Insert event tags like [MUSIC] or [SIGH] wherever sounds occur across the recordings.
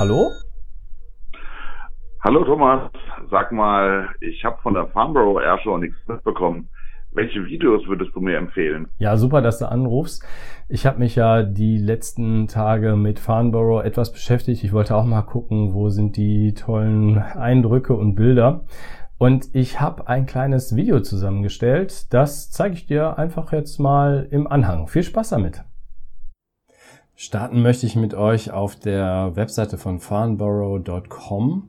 Hallo? Hallo Thomas, sag mal, ich habe von der Farnborough Airshow nichts mitbekommen. Welche Videos würdest du mir empfehlen? Ja, super, dass du anrufst. Ich habe mich ja die letzten Tage mit Farnborough etwas beschäftigt. Ich wollte auch mal gucken, wo sind die tollen Eindrücke und Bilder. Und ich habe ein kleines Video zusammengestellt. Das zeige ich dir einfach jetzt mal im Anhang. Viel Spaß damit. Starten möchte ich mit euch auf der Webseite von farnborough.com.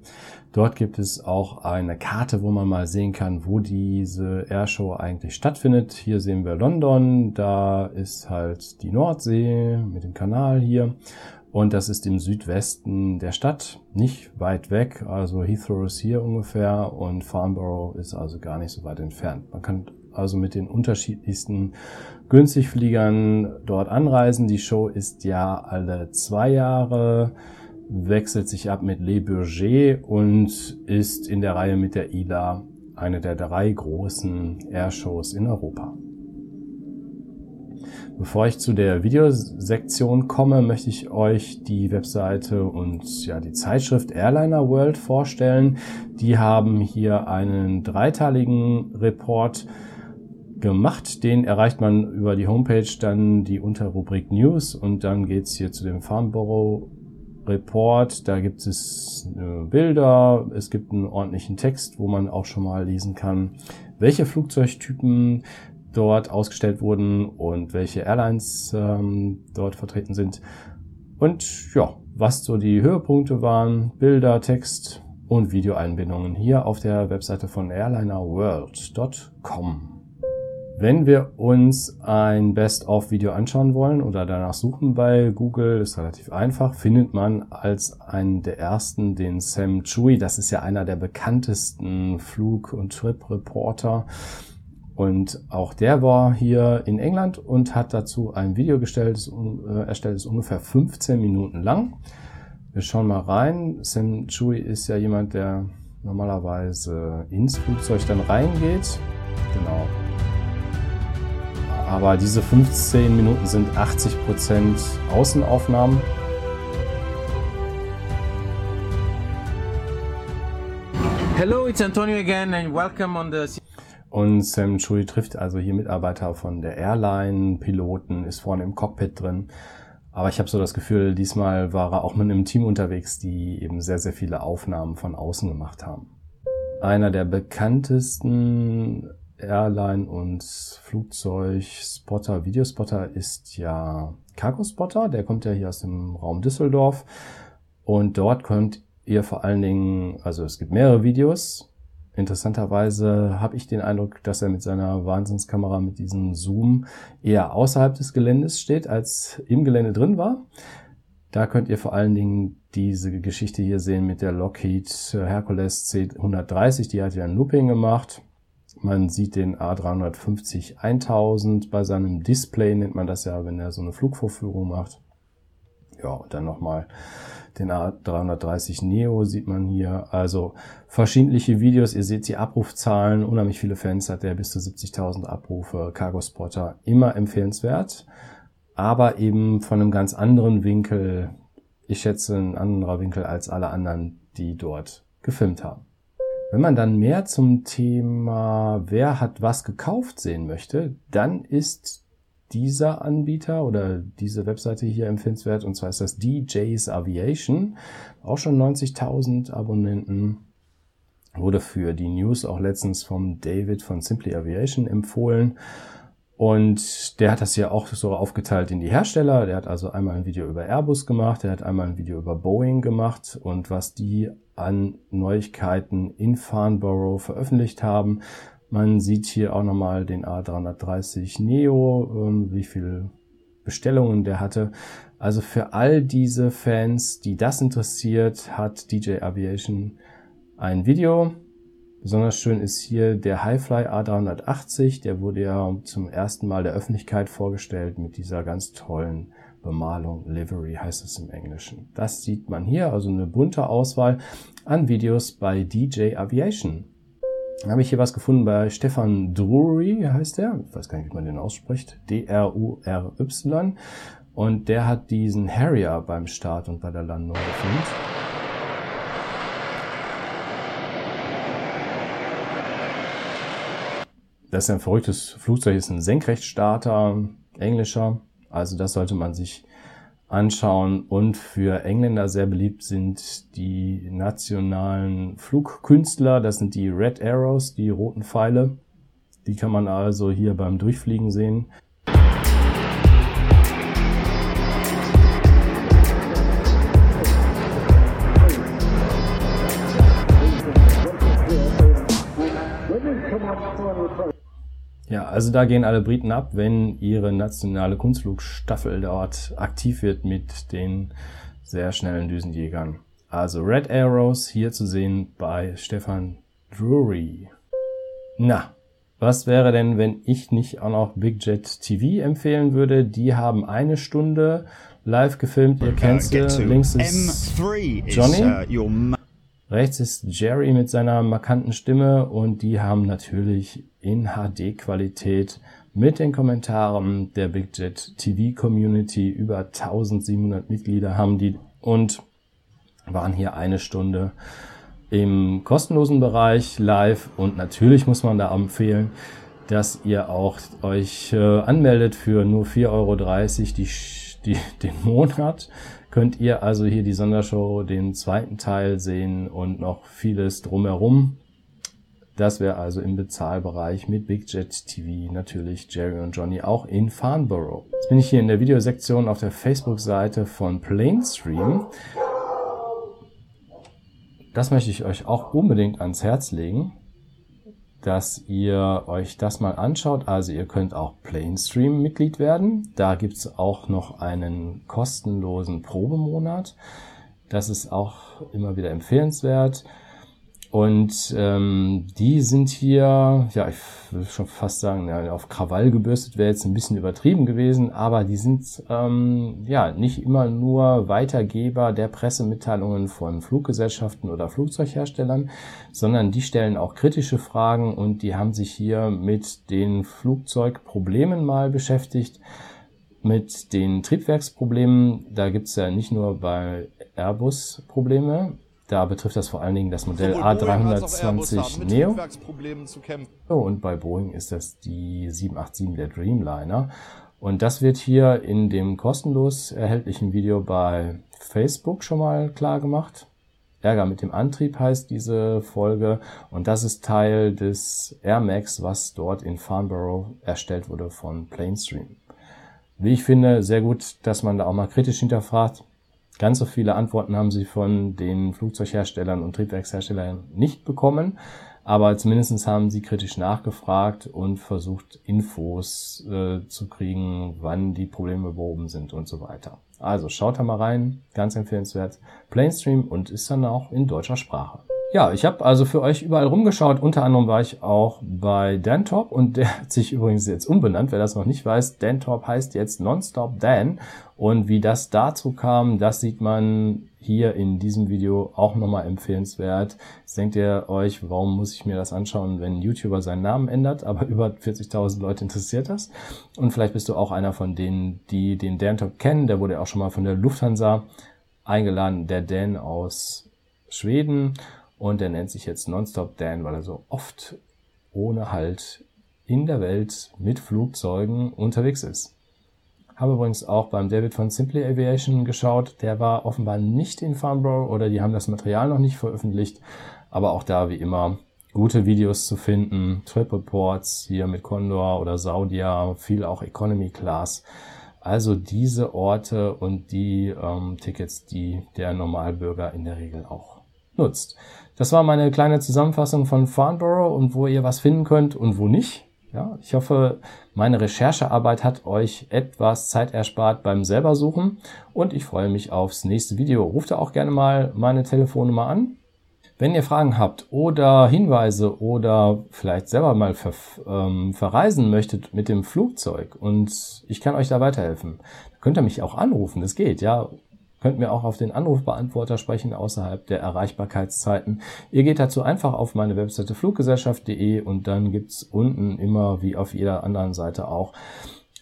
Dort gibt es auch eine Karte, wo man mal sehen kann, wo diese Airshow eigentlich stattfindet. Hier sehen wir London, da ist halt die Nordsee mit dem Kanal hier. Und das ist im Südwesten der Stadt, nicht weit weg. Also Heathrow ist hier ungefähr und Farnborough ist also gar nicht so weit entfernt. Man kann also mit den unterschiedlichsten Günstigfliegern dort anreisen. Die Show ist ja alle zwei Jahre wechselt sich ab mit Le Bourget und ist in der Reihe mit der ILA eine der drei großen Airshows in Europa. Bevor ich zu der Videosektion komme, möchte ich euch die Webseite und ja die Zeitschrift Airliner World vorstellen. Die haben hier einen dreiteiligen Report gemacht. Den erreicht man über die Homepage, dann die Unterrubrik News und dann geht's hier zu dem Farnborough Report, da gibt es äh, Bilder, es gibt einen ordentlichen Text, wo man auch schon mal lesen kann, welche Flugzeugtypen dort ausgestellt wurden und welche Airlines ähm, dort vertreten sind. Und ja, was so die Höhepunkte waren, Bilder, Text und Videoeinbindungen hier auf der Webseite von airlinerworld.com. Wenn wir uns ein Best-of-Video anschauen wollen oder danach suchen bei Google, ist relativ einfach, findet man als einen der ersten den Sam Chui. Das ist ja einer der bekanntesten Flug- und Trip-Reporter. Und auch der war hier in England und hat dazu ein Video gestellt, das, äh, erstellt, ist ungefähr 15 Minuten lang. Wir schauen mal rein. Sam Chui ist ja jemand, der normalerweise ins Flugzeug dann reingeht. Genau, aber diese 15 Minuten sind 80% Außenaufnahmen. Hello, it's Antonio again and welcome on the und Sam Chui trifft also hier Mitarbeiter von der Airline, Piloten, ist vorne im Cockpit drin. Aber ich habe so das Gefühl, diesmal war er auch mit einem Team unterwegs, die eben sehr, sehr viele Aufnahmen von außen gemacht haben. Einer der bekanntesten Airline und Flugzeug-Spotter, Videospotter ist ja Cargo Spotter. Der kommt ja hier aus dem Raum Düsseldorf. Und dort könnt ihr vor allen Dingen, also es gibt mehrere Videos. Interessanterweise habe ich den Eindruck, dass er mit seiner Wahnsinnskamera mit diesem Zoom eher außerhalb des Geländes steht, als im Gelände drin war. Da könnt ihr vor allen Dingen diese Geschichte hier sehen mit der Lockheed Hercules C130. Die hat ja ein Looping gemacht man sieht den A350 1000 bei seinem Display, nennt man das ja, wenn er so eine Flugvorführung macht. Ja, und dann nochmal den A330 Neo sieht man hier. Also verschiedene Videos. Ihr seht die Abrufzahlen. Unheimlich viele Fans hat der bis zu 70.000 Abrufe. Cargo Spotter immer empfehlenswert. Aber eben von einem ganz anderen Winkel. Ich schätze ein anderer Winkel als alle anderen, die dort gefilmt haben. Wenn man dann mehr zum Thema, wer hat was gekauft sehen möchte, dann ist dieser Anbieter oder diese Webseite hier empfehlenswert und zwar ist das DJ's Aviation. Auch schon 90.000 Abonnenten. Wurde für die News auch letztens vom David von Simply Aviation empfohlen. Und der hat das ja auch so aufgeteilt in die Hersteller. Der hat also einmal ein Video über Airbus gemacht, der hat einmal ein Video über Boeing gemacht und was die an Neuigkeiten in Farnborough veröffentlicht haben. Man sieht hier auch nochmal den A330 Neo, ähm, wie viele Bestellungen der hatte. Also für all diese Fans, die das interessiert, hat DJ Aviation ein Video Besonders schön ist hier der Highfly A380. Der wurde ja zum ersten Mal der Öffentlichkeit vorgestellt mit dieser ganz tollen Bemalung. Livery heißt es im Englischen. Das sieht man hier, also eine bunte Auswahl an Videos bei DJ Aviation. Dann habe ich hier was gefunden bei Stefan Drury, heißt der. Ich weiß gar nicht, wie man den ausspricht. D-R-U-R-Y. Und der hat diesen Harrier beim Start und bei der Landung gefilmt. Das ist ein verrücktes Flugzeug, ist ein Senkrechtstarter, englischer. Also das sollte man sich anschauen. Und für Engländer sehr beliebt sind die nationalen Flugkünstler. Das sind die Red Arrows, die roten Pfeile. Die kann man also hier beim Durchfliegen sehen. Ja, also da gehen alle Briten ab, wenn ihre nationale Kunstflugstaffel dort aktiv wird mit den sehr schnellen Düsenjägern. Also Red Arrows hier zu sehen bei Stefan Drury. Na, was wäre denn, wenn ich nicht auch noch Big Jet TV empfehlen würde? Die haben eine Stunde live gefilmt. Ihr kennt sie. Links ist Johnny. Rechts ist Jerry mit seiner markanten Stimme und die haben natürlich in HD-Qualität mit den Kommentaren der Big Jet TV Community. Über 1700 Mitglieder haben die und waren hier eine Stunde im kostenlosen Bereich live. Und natürlich muss man da empfehlen, dass ihr auch euch äh, anmeldet für nur 4,30 Euro die, die, [LAUGHS] den Monat könnt ihr also hier die Sondershow, den zweiten Teil sehen und noch vieles drumherum. Das wäre also im Bezahlbereich mit Big Jet TV natürlich Jerry und Johnny auch in Farnborough. Jetzt bin ich hier in der Videosektion auf der Facebook-Seite von Planestream. Das möchte ich euch auch unbedingt ans Herz legen dass ihr euch das mal anschaut. Also ihr könnt auch Planestream Mitglied werden. Da gibt's auch noch einen kostenlosen Probemonat. Das ist auch immer wieder empfehlenswert. Und ähm, die sind hier, ja, ich würde schon fast sagen, ja, auf Krawall gebürstet wäre jetzt ein bisschen übertrieben gewesen, aber die sind ähm, ja nicht immer nur Weitergeber der Pressemitteilungen von Fluggesellschaften oder Flugzeugherstellern, sondern die stellen auch kritische Fragen und die haben sich hier mit den Flugzeugproblemen mal beschäftigt mit den Triebwerksproblemen. Da gibt's ja nicht nur bei Airbus Probleme, da betrifft das vor allen Dingen das Modell A320 Neo. Oh, und bei Boeing ist das die 787 der Dreamliner. Und das wird hier in dem kostenlos erhältlichen Video bei Facebook schon mal klar gemacht. Ärger mit dem Antrieb heißt diese Folge und das ist Teil des Air Max, was dort in Farnborough erstellt wurde von Planestream. Wie ich finde, sehr gut, dass man da auch mal kritisch hinterfragt, Ganz so viele Antworten haben sie von den Flugzeugherstellern und Triebwerksherstellern nicht bekommen, aber zumindest haben sie kritisch nachgefragt und versucht, Infos äh, zu kriegen, wann die Probleme behoben sind und so weiter. Also schaut da mal rein, ganz empfehlenswert. Planestream und ist dann auch in deutscher Sprache. Ja, ich habe also für euch überall rumgeschaut. Unter anderem war ich auch bei Dantop und der [LAUGHS] hat sich übrigens jetzt umbenannt. Wer das noch nicht weiß, Dantop heißt jetzt Nonstop Dan. Und wie das dazu kam, das sieht man hier in diesem Video auch nochmal empfehlenswert. Jetzt denkt ihr euch, warum muss ich mir das anschauen, wenn ein YouTuber seinen Namen ändert? Aber [LAUGHS] über 40.000 Leute interessiert das. Und vielleicht bist du auch einer von denen, die den Dantop kennen. Der wurde auch schon mal von der Lufthansa eingeladen, der Dan aus Schweden. Und der nennt sich jetzt Nonstop Dan, weil er so oft ohne Halt in der Welt mit Flugzeugen unterwegs ist. Habe übrigens auch beim David von Simply Aviation geschaut. Der war offenbar nicht in Farnborough oder die haben das Material noch nicht veröffentlicht. Aber auch da wie immer gute Videos zu finden. Trip Reports hier mit Condor oder Saudia, viel auch Economy Class. Also diese Orte und die ähm, Tickets, die der Normalbürger in der Regel auch nutzt. Das war meine kleine Zusammenfassung von Farnborough und wo ihr was finden könnt und wo nicht. Ja, ich hoffe, meine Recherchearbeit hat euch etwas Zeit erspart beim selber suchen und ich freue mich aufs nächste Video. Ruft da auch gerne mal meine Telefonnummer an. Wenn ihr Fragen habt oder Hinweise oder vielleicht selber mal ver ähm, verreisen möchtet mit dem Flugzeug und ich kann euch da weiterhelfen, könnt ihr mich auch anrufen. Das geht, ja. Könnt mir auch auf den Anrufbeantworter sprechen außerhalb der Erreichbarkeitszeiten. Ihr geht dazu einfach auf meine Webseite fluggesellschaft.de und dann gibt's unten immer wie auf jeder anderen Seite auch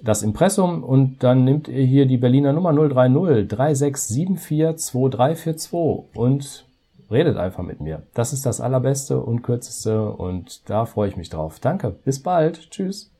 das Impressum und dann nimmt ihr hier die Berliner Nummer 030 3674 2342 und redet einfach mit mir. Das ist das allerbeste und kürzeste und da freue ich mich drauf. Danke, bis bald, tschüss.